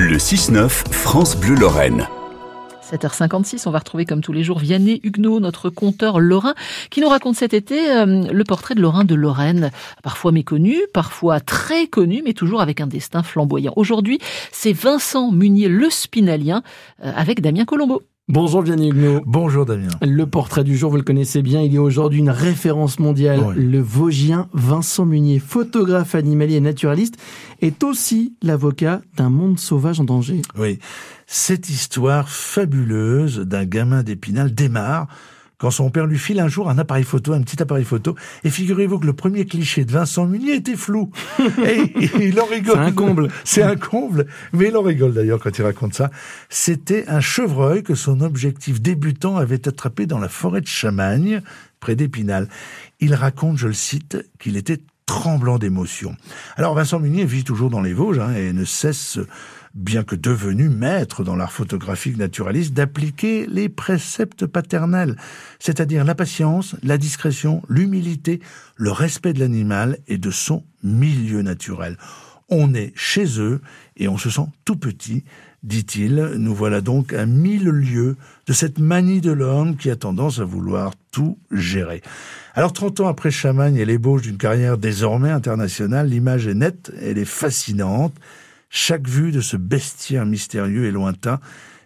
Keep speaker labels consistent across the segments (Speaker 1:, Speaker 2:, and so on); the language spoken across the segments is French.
Speaker 1: Le 6-9, France Bleu Lorraine.
Speaker 2: 7h56, on va retrouver comme tous les jours Vianney Huguenot, notre conteur lorrain, qui nous raconte cet été euh, le portrait de Lorrain de Lorraine, parfois méconnu, parfois très connu, mais toujours avec un destin flamboyant. Aujourd'hui, c'est Vincent Munier le Spinalien euh, avec Damien Colombo.
Speaker 3: Bonjour Vianney Huguenot.
Speaker 4: Bonjour Damien.
Speaker 3: Le portrait du jour, vous le connaissez bien, il est aujourd'hui une référence mondiale.
Speaker 4: Oui.
Speaker 3: Le Vosgien Vincent Munier, photographe animalier et naturaliste, est aussi l'avocat d'un monde sauvage en danger.
Speaker 4: Oui, cette histoire fabuleuse d'un gamin d'Épinal démarre quand son père lui file un jour un appareil photo, un petit appareil photo, et figurez-vous que le premier cliché de Vincent Munier était flou. Et il en rigole.
Speaker 3: C'est un comble.
Speaker 4: C'est un comble. Mais il en rigole d'ailleurs quand il raconte ça. C'était un chevreuil que son objectif débutant avait attrapé dans la forêt de Chamagne, près d'Épinal. Il raconte, je le cite, qu'il était tremblant d'émotion. Alors Vincent Munier vit toujours dans les Vosges hein, et ne cesse, bien que devenu maître dans l'art photographique naturaliste, d'appliquer les préceptes paternels, c'est-à-dire la patience, la discrétion, l'humilité, le respect de l'animal et de son milieu naturel. On est chez eux et on se sent tout petit, dit-il. Nous voilà donc à mille lieues de cette manie de l'homme qui a tendance à vouloir tout gérer. Alors 30 ans après Chamagne et l'ébauche d'une carrière désormais internationale, l'image est nette, elle est fascinante. Chaque vue de ce bestiaire mystérieux et lointain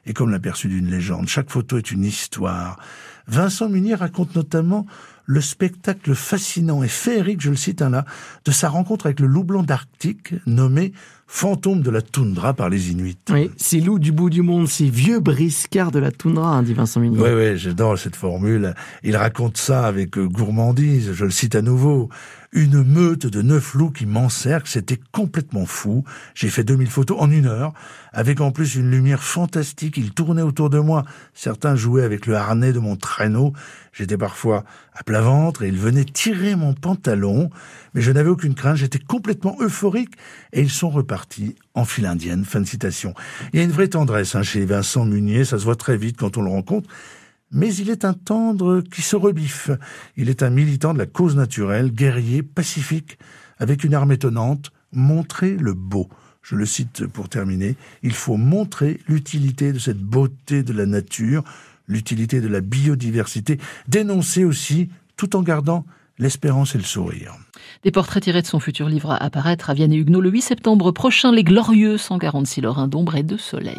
Speaker 4: est comme l'aperçu d'une légende. Chaque photo est une histoire. Vincent Munier raconte notamment le spectacle fascinant et féerique, je le cite un là, de sa rencontre avec le loup blanc d'Arctique, nommé fantôme de la toundra par les Inuits.
Speaker 3: Oui, ces loups du bout du monde, ces vieux briscards de la toundra, hein, dit Vincent Munier.
Speaker 4: Oui, oui, j'adore cette formule. Il raconte ça avec euh, gourmandise, je le cite à nouveau. Une meute de neuf loups qui m'encerclent, c'était complètement fou. J'ai fait 2000 photos en une heure, avec en plus une lumière fantastique. Ils tournaient autour de moi. Certains jouaient avec le harnais de mon traîneau. J'étais parfois à plat ventre et ils venaient tirer mon pantalon. Mais je n'avais aucune crainte, j'étais complètement euphorique et ils sont repartis en file indienne. Fin de citation. Il y a une vraie tendresse hein, chez Vincent Munier, ça se voit très vite quand on le rencontre mais il est un tendre qui se rebiffe. Il est un militant de la cause naturelle, guerrier, pacifique, avec une arme étonnante, montrer le beau. Je le cite pour terminer, il faut montrer l'utilité de cette beauté de la nature, l'utilité de la biodiversité, dénoncer aussi, tout en gardant l'espérance et le sourire.
Speaker 2: Des portraits tirés de son futur livre à apparaître à Vianney Huguenot le 8 septembre prochain, Les Glorieux 146 Lorrains d'ombre et de soleil.